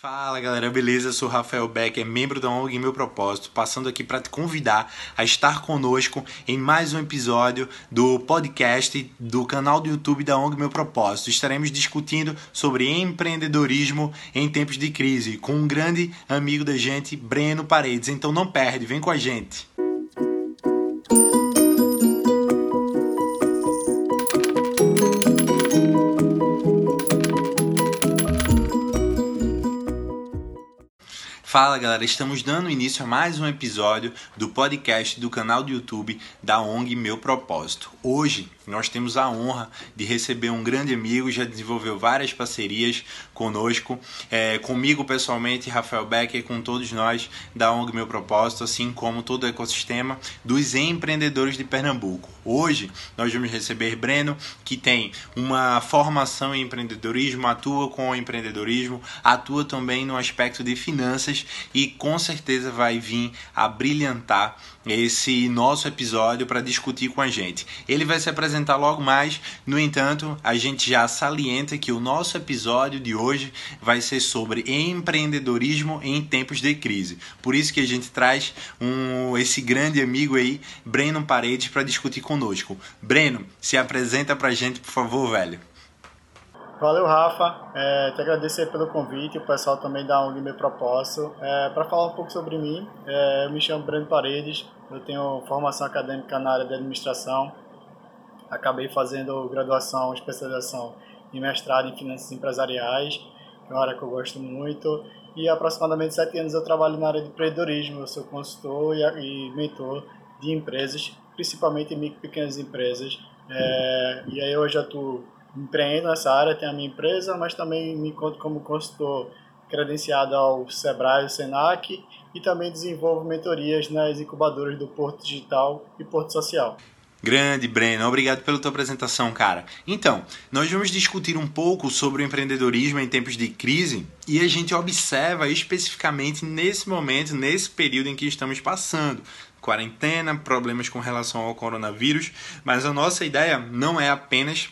Fala galera, beleza? Sou Rafael Becker, membro da ONG Meu Propósito, passando aqui para te convidar a estar conosco em mais um episódio do podcast do canal do YouTube da ONG Meu Propósito. Estaremos discutindo sobre empreendedorismo em tempos de crise com um grande amigo da gente, Breno Paredes. Então não perde, vem com a gente. Fala galera, estamos dando início a mais um episódio do podcast do canal do YouTube da ONG Meu Propósito. Hoje nós temos a honra de receber um grande amigo, já desenvolveu várias parcerias conosco, é, comigo pessoalmente, Rafael Becker, com todos nós da ONG Meu Propósito, assim como todo o ecossistema dos empreendedores de Pernambuco. Hoje nós vamos receber Breno, que tem uma formação em empreendedorismo, atua com o empreendedorismo, atua também no aspecto de finanças e com certeza vai vir a brilhantar esse nosso episódio para discutir com a gente. Ele vai se apresentar logo mais, no entanto, a gente já salienta que o nosso episódio de hoje vai ser sobre empreendedorismo em tempos de crise. Por isso que a gente traz um, esse grande amigo aí, Breno Paredes, para discutir conosco. Breno, se apresenta para a gente, por favor, velho. Valeu, Rafa. É, te agradecer pelo convite, o pessoal também da ONG Meu Propósito. É, Para falar um pouco sobre mim, é, eu me chamo Breno Paredes, eu tenho formação acadêmica na área de administração. Acabei fazendo graduação, especialização e mestrado em finanças empresariais, que é uma área que eu gosto muito. E há aproximadamente sete anos eu trabalho na área de empreendedorismo. Eu sou consultor e, mentor de empresas, principalmente micro e pequenas empresas. É, e aí hoje eu atuo empreendo nessa área, tenho a minha empresa, mas também me conto como consultor credenciado ao Sebrae e Senac e também desenvolvo mentorias nas incubadoras do Porto Digital e Porto Social. Grande, Breno. Obrigado pela tua apresentação, cara. Então, nós vamos discutir um pouco sobre o empreendedorismo em tempos de crise e a gente observa especificamente nesse momento, nesse período em que estamos passando. Quarentena, problemas com relação ao coronavírus, mas a nossa ideia não é apenas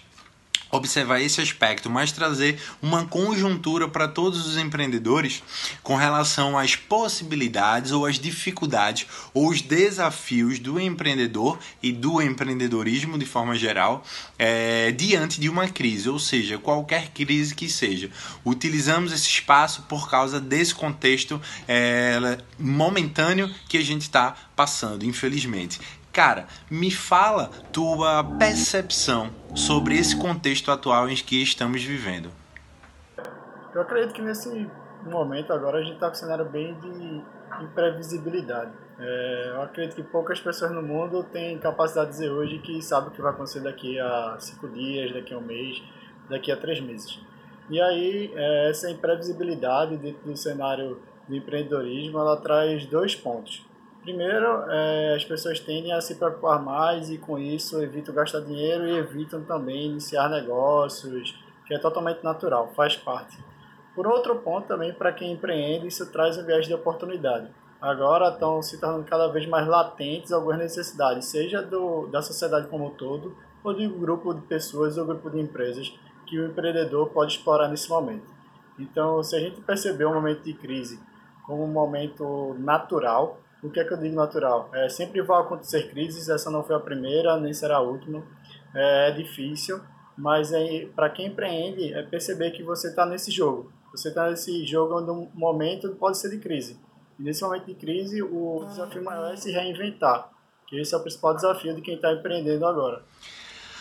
observar esse aspecto, mas trazer uma conjuntura para todos os empreendedores com relação às possibilidades ou às dificuldades ou os desafios do empreendedor e do empreendedorismo de forma geral é, diante de uma crise, ou seja, qualquer crise que seja. Utilizamos esse espaço por causa desse contexto é, momentâneo que a gente está passando, infelizmente. Cara, me fala tua percepção sobre esse contexto atual em que estamos vivendo. Eu acredito que nesse momento agora a gente está com um cenário bem de imprevisibilidade. É, eu acredito que poucas pessoas no mundo têm capacidade de dizer hoje que sabe o que vai acontecer daqui a cinco dias, daqui a um mês, daqui a três meses. E aí, é, essa imprevisibilidade dentro do cenário do empreendedorismo, ela traz dois pontos. Primeiro, é, as pessoas tendem a se preocupar mais e com isso evitam gastar dinheiro e evitam também iniciar negócios, que é totalmente natural, faz parte. Por outro ponto, também para quem empreende, isso traz um viés de oportunidade. Agora estão se tornando cada vez mais latentes algumas necessidades, seja do, da sociedade como um todo, ou de um grupo de pessoas ou grupo de empresas que o empreendedor pode explorar nesse momento. Então, se a gente perceber um momento de crise como um momento natural, o que é que eu digo natural? É, sempre vão acontecer crises, essa não foi a primeira, nem será a última. É, é difícil, mas é, para quem empreende, é perceber que você está nesse jogo. Você está nesse jogo onde um momento pode ser de crise. E nesse momento de crise, o desafio maior é se reinventar. Que esse é o principal desafio de quem está empreendendo agora.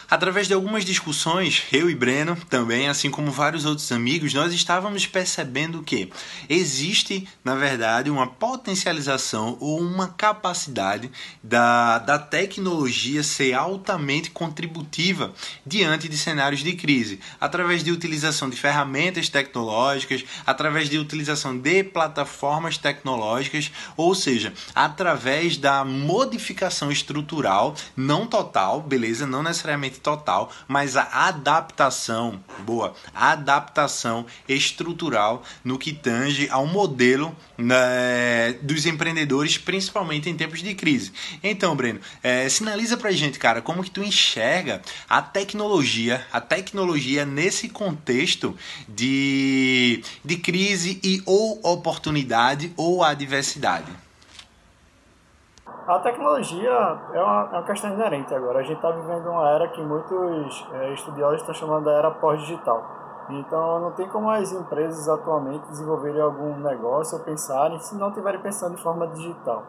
Através de algumas discussões, eu e Breno também, assim como vários outros amigos, nós estávamos percebendo que existe, na verdade, uma potencialização ou uma capacidade da, da tecnologia ser altamente contributiva diante de cenários de crise, através de utilização de ferramentas tecnológicas, através de utilização de plataformas tecnológicas, ou seja, através da modificação estrutural, não total, beleza, não necessariamente total, mas a adaptação, boa, a adaptação estrutural no que tange ao modelo né, dos empreendedores, principalmente em tempos de crise. Então, Breno, é, sinaliza pra gente, cara, como que tu enxerga a tecnologia, a tecnologia nesse contexto de, de crise e ou oportunidade ou adversidade. A tecnologia é uma, é uma questão inerente agora. A gente está vivendo uma era que muitos é, estudiosos estão chamando de era pós-digital. Então, não tem como as empresas atualmente desenvolverem algum negócio ou pensarem se não estiverem pensando de forma digital.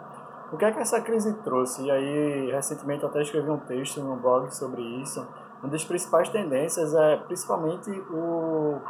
O que é que essa crise trouxe? E aí, recentemente, até escrevi um texto no blog sobre isso. Uma das principais tendências é principalmente o,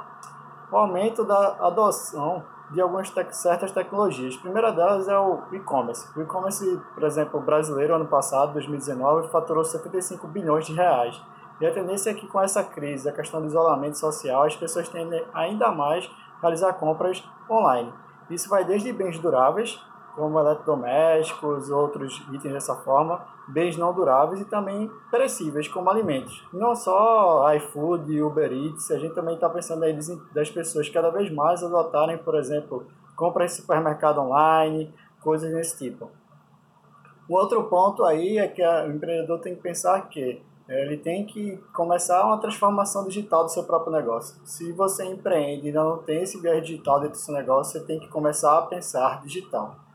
o aumento da adoção de algumas certas tecnologias. A primeira delas é o e-commerce. O e-commerce, por exemplo, brasileiro, ano passado, 2019, faturou 75 bilhões de reais. E a tendência é que com essa crise, a questão do isolamento social, as pessoas tendem ainda mais a realizar compras online. Isso vai desde bens duráveis, como eletrodomésticos, outros itens dessa forma, bens não duráveis e também perecíveis, como alimentos. Não só iFood Uber Eats, a gente também está pensando aí das pessoas cada vez mais adotarem, por exemplo, compras em supermercado online, coisas desse tipo. O outro ponto aí é que o empreendedor tem que pensar que é, ele tem que começar uma transformação digital do seu próprio negócio. Se você empreende e não tem esse viés digital dentro do seu negócio, você tem que começar a pensar digital.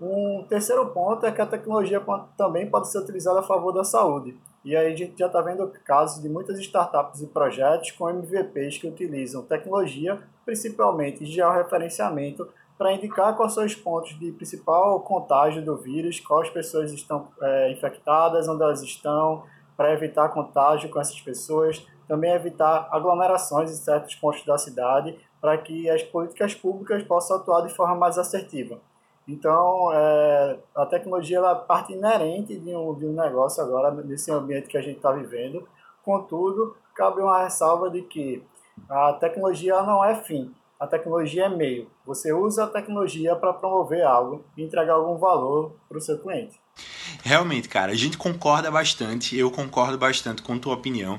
Um terceiro ponto é que a tecnologia também pode ser utilizada a favor da saúde. E aí a gente já está vendo casos de muitas startups e projetos com MVPs que utilizam tecnologia, principalmente georreferenciamento, para indicar quais são os pontos de principal contágio do vírus, quais pessoas estão é, infectadas, onde elas estão, para evitar contágio com essas pessoas, também evitar aglomerações em certos pontos da cidade, para que as políticas públicas possam atuar de forma mais assertiva. Então, é, a tecnologia é parte inerente de um, de um negócio agora, nesse ambiente que a gente está vivendo. Contudo, cabe uma ressalva de que a tecnologia não é fim, a tecnologia é meio. Você usa a tecnologia para promover algo e entregar algum valor para o seu cliente. Realmente, cara, a gente concorda bastante, eu concordo bastante com tua opinião.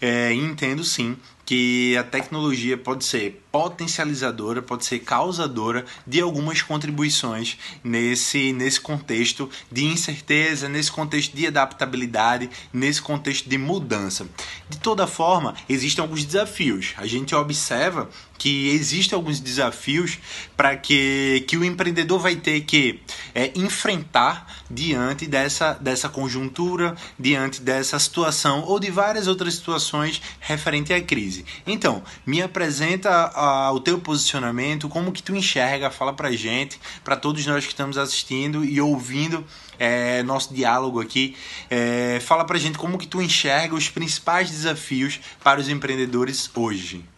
É, entendo sim que a tecnologia pode ser potencializadora, pode ser causadora de algumas contribuições nesse, nesse contexto de incerteza, nesse contexto de adaptabilidade, nesse contexto de mudança. De toda forma, existem alguns desafios. A gente observa que existem alguns desafios para que, que o empreendedor vai ter que é, enfrentar diante dessa, dessa conjuntura, diante dessa situação ou de várias outras situações referente à crise. Então, me apresenta a, o teu posicionamento, como que tu enxerga, fala pra gente, para todos nós que estamos assistindo e ouvindo é, nosso diálogo aqui. É, fala pra gente como que tu enxerga os principais desafios para os empreendedores hoje.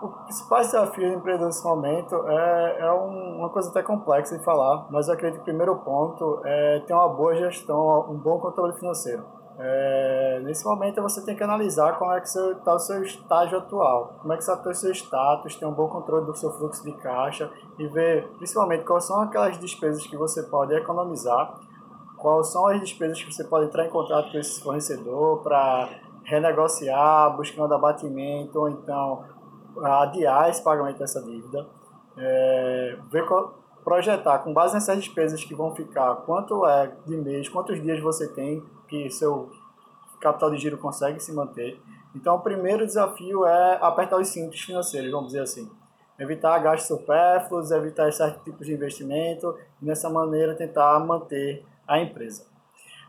O principal desafio do empreendedor nesse momento é, é um, uma coisa até complexa de falar, mas eu acredito que o primeiro ponto é ter uma boa gestão, um bom controle financeiro. É, nesse momento você tem que analisar como é que está o seu estágio atual, como é que está o seu status, ter um bom controle do seu fluxo de caixa e ver principalmente quais são aquelas despesas que você pode economizar, quais são as despesas que você pode entrar em contato com esse fornecedor para renegociar, buscando abatimento ou então adiar esse pagamento dessa dívida, é, ver qual, projetar com base nessas despesas que vão ficar, quanto é de mês, quantos dias você tem que seu capital de giro consegue se manter. Então, o primeiro desafio é apertar os cintos financeiros, vamos dizer assim. Evitar gastos supérfluos, evitar certos tipos de investimento e, dessa maneira, tentar manter a empresa.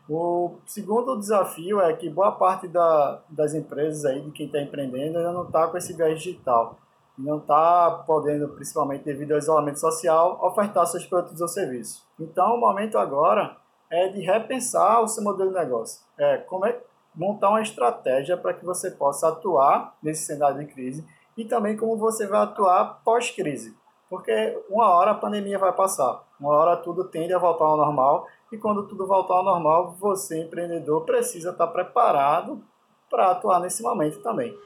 O segundo desafio é que boa parte da, das empresas aí, de quem está empreendendo, ainda não está com esse gás digital. Não está podendo, principalmente devido ao isolamento social, ofertar seus produtos ou serviços. Então, o momento agora é de repensar o seu modelo de negócio. É, como é montar uma estratégia para que você possa atuar nesse cenário de crise e também como você vai atuar pós-crise. Porque uma hora a pandemia vai passar, uma hora tudo tende a voltar ao normal e quando tudo voltar ao normal, você, empreendedor, precisa estar preparado para atuar nesse momento também.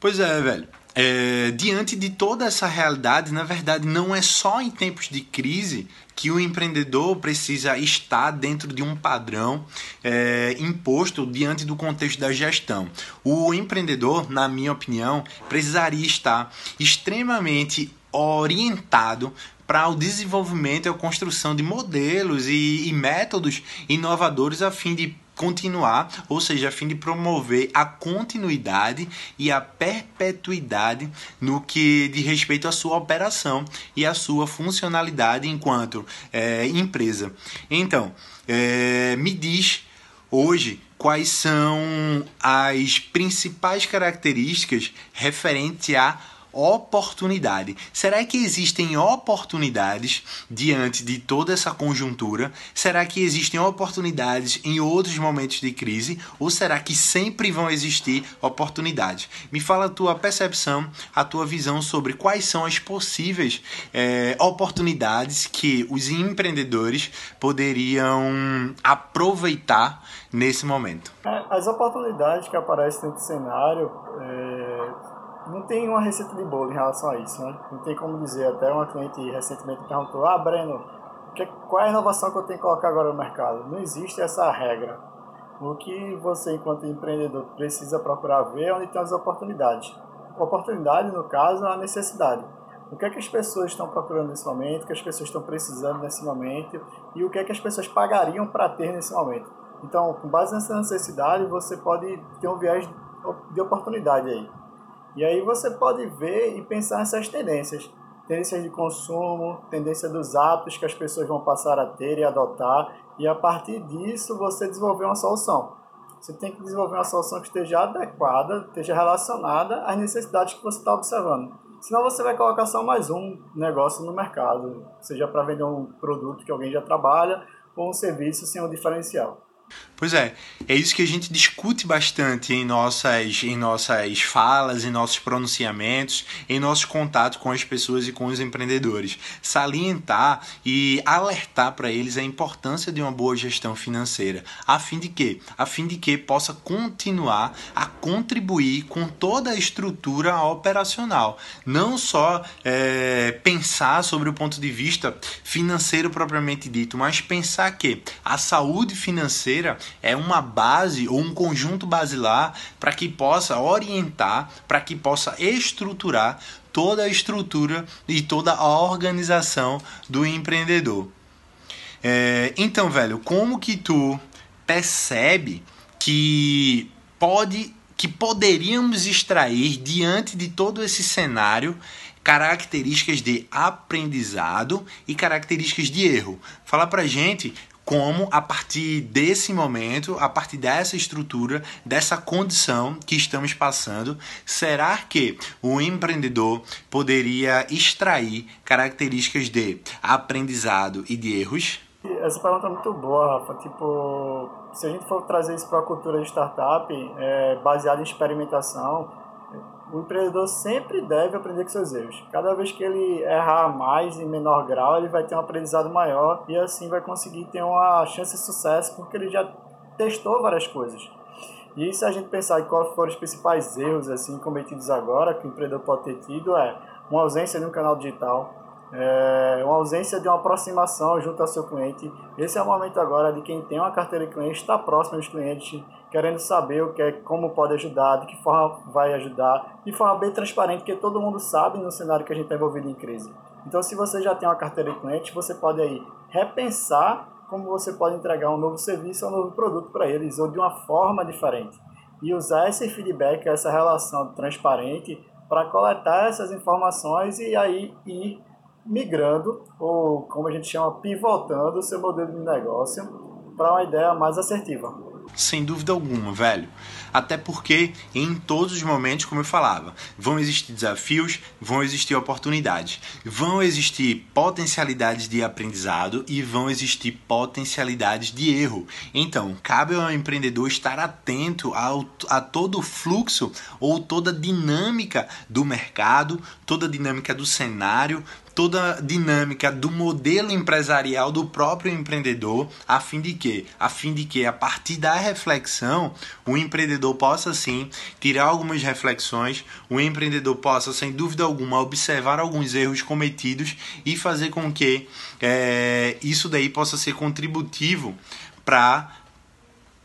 Pois é, velho. É, diante de toda essa realidade, na verdade, não é só em tempos de crise que o empreendedor precisa estar dentro de um padrão é, imposto diante do contexto da gestão. O empreendedor, na minha opinião, precisaria estar extremamente orientado para o desenvolvimento e a construção de modelos e, e métodos inovadores a fim de continuar, ou seja, a fim de promover a continuidade e a perpetuidade no que diz respeito à sua operação e à sua funcionalidade enquanto é, empresa. Então, é, me diz hoje quais são as principais características referente a oportunidade. Será que existem oportunidades diante de toda essa conjuntura? Será que existem oportunidades em outros momentos de crise? Ou será que sempre vão existir oportunidades? Me fala a tua percepção, a tua visão sobre quais são as possíveis é, oportunidades que os empreendedores poderiam aproveitar nesse momento. As oportunidades que aparecem nesse cenário é não tem uma receita de bolo em relação a isso, né? Não tem como dizer. Até uma cliente recentemente perguntou: Ah, Breno, que, qual é a inovação que eu tenho que colocar agora no mercado? Não existe essa regra. O que você, enquanto empreendedor, precisa procurar ver é onde tem as oportunidades. Oportunidade, no caso, é a necessidade. O que é que as pessoas estão procurando nesse momento, o que as pessoas estão precisando nesse momento e o que é que as pessoas pagariam para ter nesse momento. Então, com base nessa necessidade, você pode ter um viés de oportunidade aí. E aí você pode ver e pensar nessas tendências. Tendências de consumo, tendência dos hábitos que as pessoas vão passar a ter e adotar. E a partir disso você desenvolver uma solução. Você tem que desenvolver uma solução que esteja adequada, esteja relacionada às necessidades que você está observando. Senão você vai colocar só mais um negócio no mercado, seja para vender um produto que alguém já trabalha ou um serviço sem um diferencial. Pois é, é isso que a gente discute bastante em nossas, em nossas falas, em nossos pronunciamentos, em nossos contatos com as pessoas e com os empreendedores. Salientar e alertar para eles a importância de uma boa gestão financeira, a fim de que, a fim de que possa continuar a contribuir com toda a estrutura operacional, não só é, pensar sobre o ponto de vista financeiro propriamente dito, mas pensar que a saúde financeira é uma base ou um conjunto basilar para que possa orientar, para que possa estruturar toda a estrutura e toda a organização do empreendedor. É, então, velho, como que tu percebe que pode que poderíamos extrair diante de todo esse cenário características de aprendizado e características de erro. Fala pra gente como a partir desse momento, a partir dessa estrutura, dessa condição que estamos passando, será que o empreendedor poderia extrair características de aprendizado e de erros? Essa pergunta é muito boa, Rafa. Tipo, se a gente for trazer isso para a cultura de startup, é, baseada em experimentação, o empreendedor sempre deve aprender com seus erros. Cada vez que ele errar mais em menor grau, ele vai ter um aprendizado maior e assim vai conseguir ter uma chance de sucesso porque ele já testou várias coisas. E se a gente pensar em quais foram os principais erros assim cometidos agora que o empreendedor pode ter tido é uma ausência de um canal digital, é, uma ausência de uma aproximação junto ao seu cliente. Esse é o momento agora de quem tem uma carteira de clientes, está próximo dos clientes, querendo saber o que é, como pode ajudar, de que forma vai ajudar, de forma bem transparente, porque todo mundo sabe no cenário que a gente está envolvido em crise. Então, se você já tem uma carteira de clientes, você pode aí repensar como você pode entregar um novo serviço ou um novo produto para eles, ou de uma forma diferente. E usar esse feedback, essa relação transparente, para coletar essas informações e aí ir migrando, ou como a gente chama, pivotando o seu modelo de negócio para uma ideia mais assertiva. Sem dúvida alguma, velho. Até porque em todos os momentos, como eu falava, vão existir desafios, vão existir oportunidades, vão existir potencialidades de aprendizado e vão existir potencialidades de erro. Então, cabe ao empreendedor estar atento ao, a todo o fluxo ou toda a dinâmica do mercado, toda a dinâmica do cenário, toda a dinâmica do modelo empresarial do próprio empreendedor, a fim de que, a fim de que a partir da reflexão, o empreendedor possa sim tirar algumas reflexões, o empreendedor possa sem dúvida alguma observar alguns erros cometidos e fazer com que é, isso daí possa ser contributivo para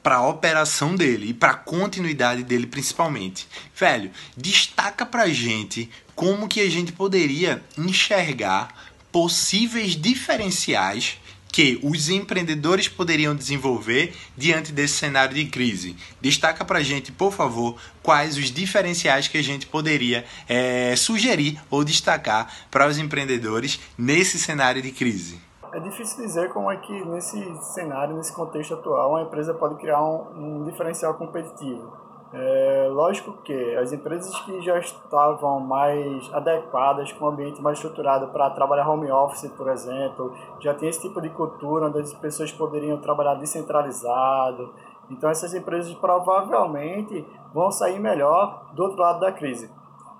para a operação dele e para a continuidade dele principalmente. Velho, destaca pra gente como que a gente poderia enxergar possíveis diferenciais que os empreendedores poderiam desenvolver diante desse cenário de crise. Destaca para gente, por favor, quais os diferenciais que a gente poderia é, sugerir ou destacar para os empreendedores nesse cenário de crise. É difícil dizer como é que nesse cenário, nesse contexto atual, uma empresa pode criar um, um diferencial competitivo. É, lógico que as empresas que já estavam mais adequadas, com um ambiente mais estruturado para trabalhar home office, por exemplo, já tem esse tipo de cultura onde as pessoas poderiam trabalhar descentralizado. Então essas empresas provavelmente vão sair melhor do outro lado da crise.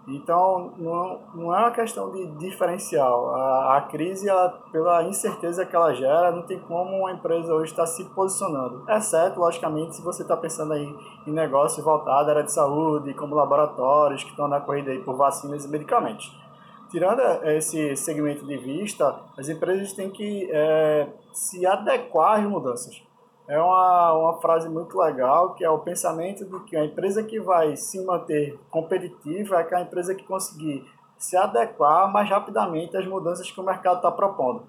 Então, não, não é uma questão de diferencial. A, a crise, ela, pela incerteza que ela gera, não tem como uma empresa hoje estar se posicionando. Exceto, logicamente, se você está pensando aí em negócios voltados à área de saúde, como laboratórios que estão na corrida aí por vacinas e medicamentos. Tirando esse segmento de vista, as empresas têm que é, se adequar às mudanças é uma, uma frase muito legal, que é o pensamento de que a empresa que vai se manter competitiva é aquela empresa que conseguir se adequar mais rapidamente às mudanças que o mercado está propondo.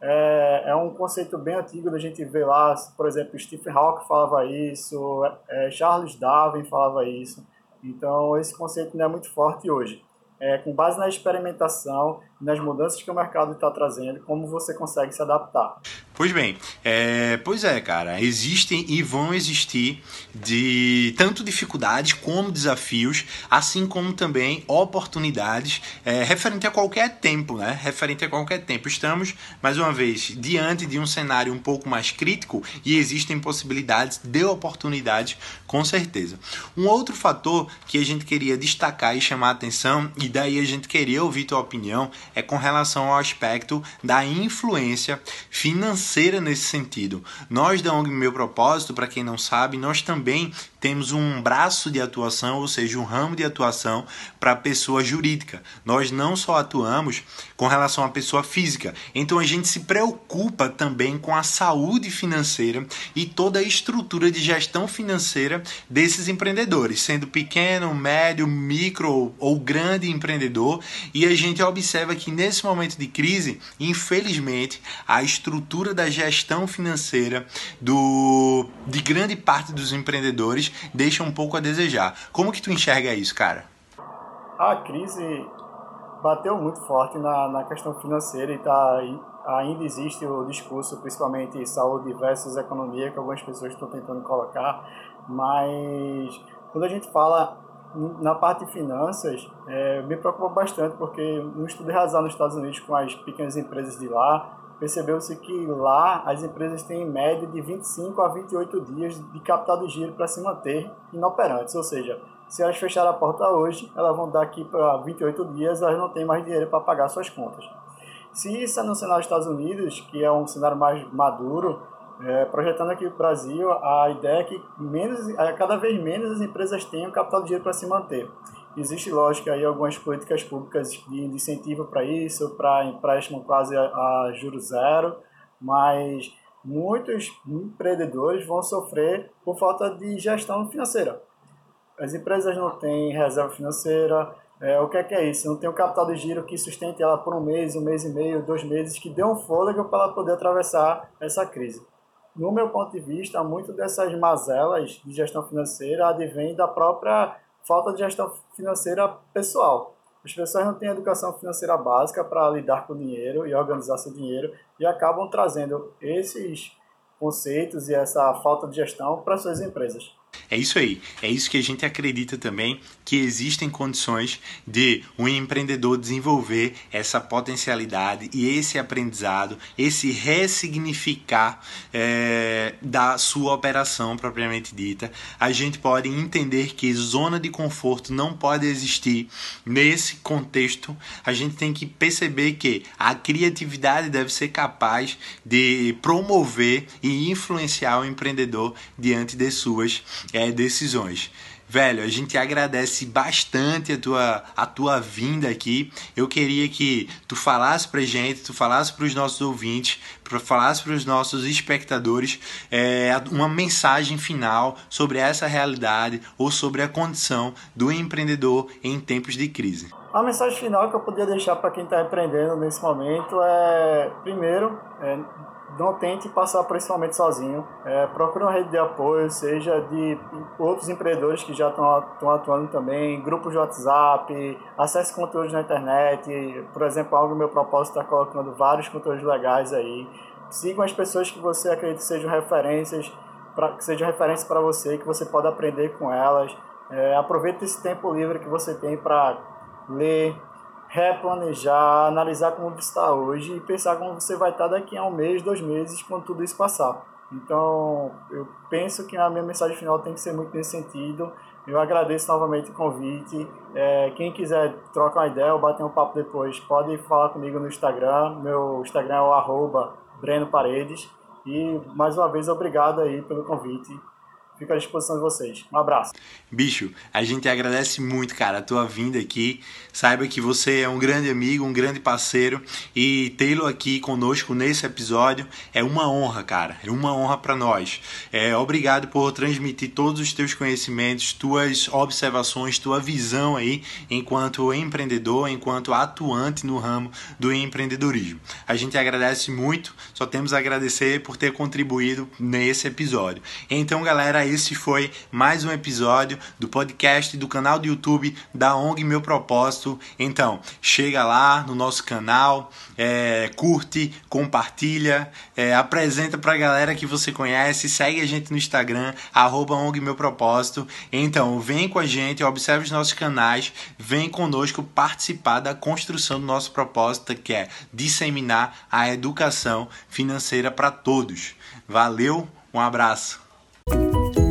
É, é um conceito bem antigo da gente ver lá, por exemplo, Stephen Hawking falava isso, é, Charles Darwin falava isso. Então, esse conceito não é muito forte hoje. É, com base na experimentação, nas mudanças que o mercado está trazendo, como você consegue se adaptar. Pois bem, é, pois é, cara, existem e vão existir de tanto dificuldades como desafios, assim como também oportunidades é, referente a qualquer tempo, né? Referente a qualquer tempo. Estamos, mais uma vez, diante de um cenário um pouco mais crítico e existem possibilidades de oportunidades, com certeza. Um outro fator que a gente queria destacar e chamar a atenção, e daí a gente queria ouvir tua opinião, é com relação ao aspecto da influência financeira nesse sentido. Nós da ONG Meu Propósito, para quem não sabe, nós também temos um braço de atuação, ou seja, um ramo de atuação para a pessoa jurídica. Nós não só atuamos com relação à pessoa física, então a gente se preocupa também com a saúde financeira e toda a estrutura de gestão financeira desses empreendedores, sendo pequeno, médio, micro ou grande empreendedor. E a gente observa que nesse momento de crise, infelizmente, a estrutura da gestão financeira do, de grande parte dos empreendedores deixa um pouco a desejar. Como que tu enxerga isso, cara? A crise bateu muito forte na, na questão financeira e tá, ainda existe o discurso, principalmente saúde versus economia, que algumas pessoas estão tentando colocar, mas quando a gente fala na parte de finanças, é, me preocupa bastante, porque no estudo realizado nos Estados Unidos com as pequenas empresas de lá, percebeu-se que lá as empresas têm em média de 25 a 28 dias de capital de giro para se manter inoperantes, ou seja, se elas fecharem a porta hoje, elas vão dar aqui para 28 dias, elas não têm mais dinheiro para pagar suas contas. Se isso é no cenário dos Estados Unidos, que é um cenário mais maduro, é, projetando aqui o Brasil, a ideia é que menos, é, cada vez menos as empresas tenham capital de dinheiro para se manter. Existe, lógico, aí algumas políticas públicas de incentivo para isso, para empréstimo quase a, a juros zero, mas muitos empreendedores vão sofrer por falta de gestão financeira. As empresas não têm reserva financeira, é, o que é, que é isso? Não tem o capital de giro que sustente ela por um mês, um mês e meio, dois meses, que dê um fôlego para ela poder atravessar essa crise. No meu ponto de vista, muito dessas mazelas de gestão financeira advém da própria falta de gestão financeira pessoal. As pessoas não têm educação financeira básica para lidar com dinheiro e organizar seu dinheiro e acabam trazendo esses conceitos e essa falta de gestão para suas empresas. É isso aí. É isso que a gente acredita também que existem condições de um empreendedor desenvolver essa potencialidade e esse aprendizado, esse ressignificar é, da sua operação propriamente dita. A gente pode entender que zona de conforto não pode existir nesse contexto. A gente tem que perceber que a criatividade deve ser capaz de promover e influenciar o empreendedor diante de suas é, decisões. Velho, a gente agradece bastante a tua, a tua vinda aqui. Eu queria que tu falasse pra gente, tu falasse pros nossos ouvintes, para falasse pros nossos espectadores é, uma mensagem final sobre essa realidade ou sobre a condição do empreendedor em tempos de crise. A mensagem final que eu poderia deixar para quem está empreendendo nesse momento é, primeiro, é, não tente passar por esse momento sozinho. É, procure uma rede de apoio, seja de outros empreendedores que já estão atuando também, grupos de WhatsApp, acesse conteúdos na internet. Por exemplo, algo meu propósito está colocando vários conteúdos legais aí. Sigam as pessoas que você acredita sejam referências, pra, que sejam referências para você, que você pode aprender com elas. É, aproveite esse tempo livre que você tem para ler, replanejar, analisar como está hoje e pensar como você vai estar daqui a um mês, dois meses, quando tudo isso passar. Então, eu penso que a minha mensagem final tem que ser muito nesse sentido. Eu agradeço novamente o convite. É, quem quiser trocar uma ideia ou bater um papo depois, pode falar comigo no Instagram. Meu Instagram é o arroba Breno Paredes. E mais uma vez, obrigado aí pelo convite. Fico à disposição de vocês. Um abraço. Bicho, a gente agradece muito, cara, a tua vinda aqui. Saiba que você é um grande amigo, um grande parceiro e tê-lo aqui conosco nesse episódio é uma honra, cara. É uma honra para nós. É, obrigado por transmitir todos os teus conhecimentos, tuas observações, tua visão aí enquanto empreendedor, enquanto atuante no ramo do empreendedorismo. A gente agradece muito, só temos a agradecer por ter contribuído nesse episódio. Então, galera, esse foi mais um episódio do podcast do canal do YouTube da ONG Meu Propósito. Então, chega lá no nosso canal, é, curte, compartilha, é, apresenta pra galera que você conhece, segue a gente no Instagram, arroba ONG Meu Propósito. Então, vem com a gente, observe os nossos canais, vem conosco participar da construção do nosso propósito, que é disseminar a educação financeira para todos. Valeu, um abraço. Thank you.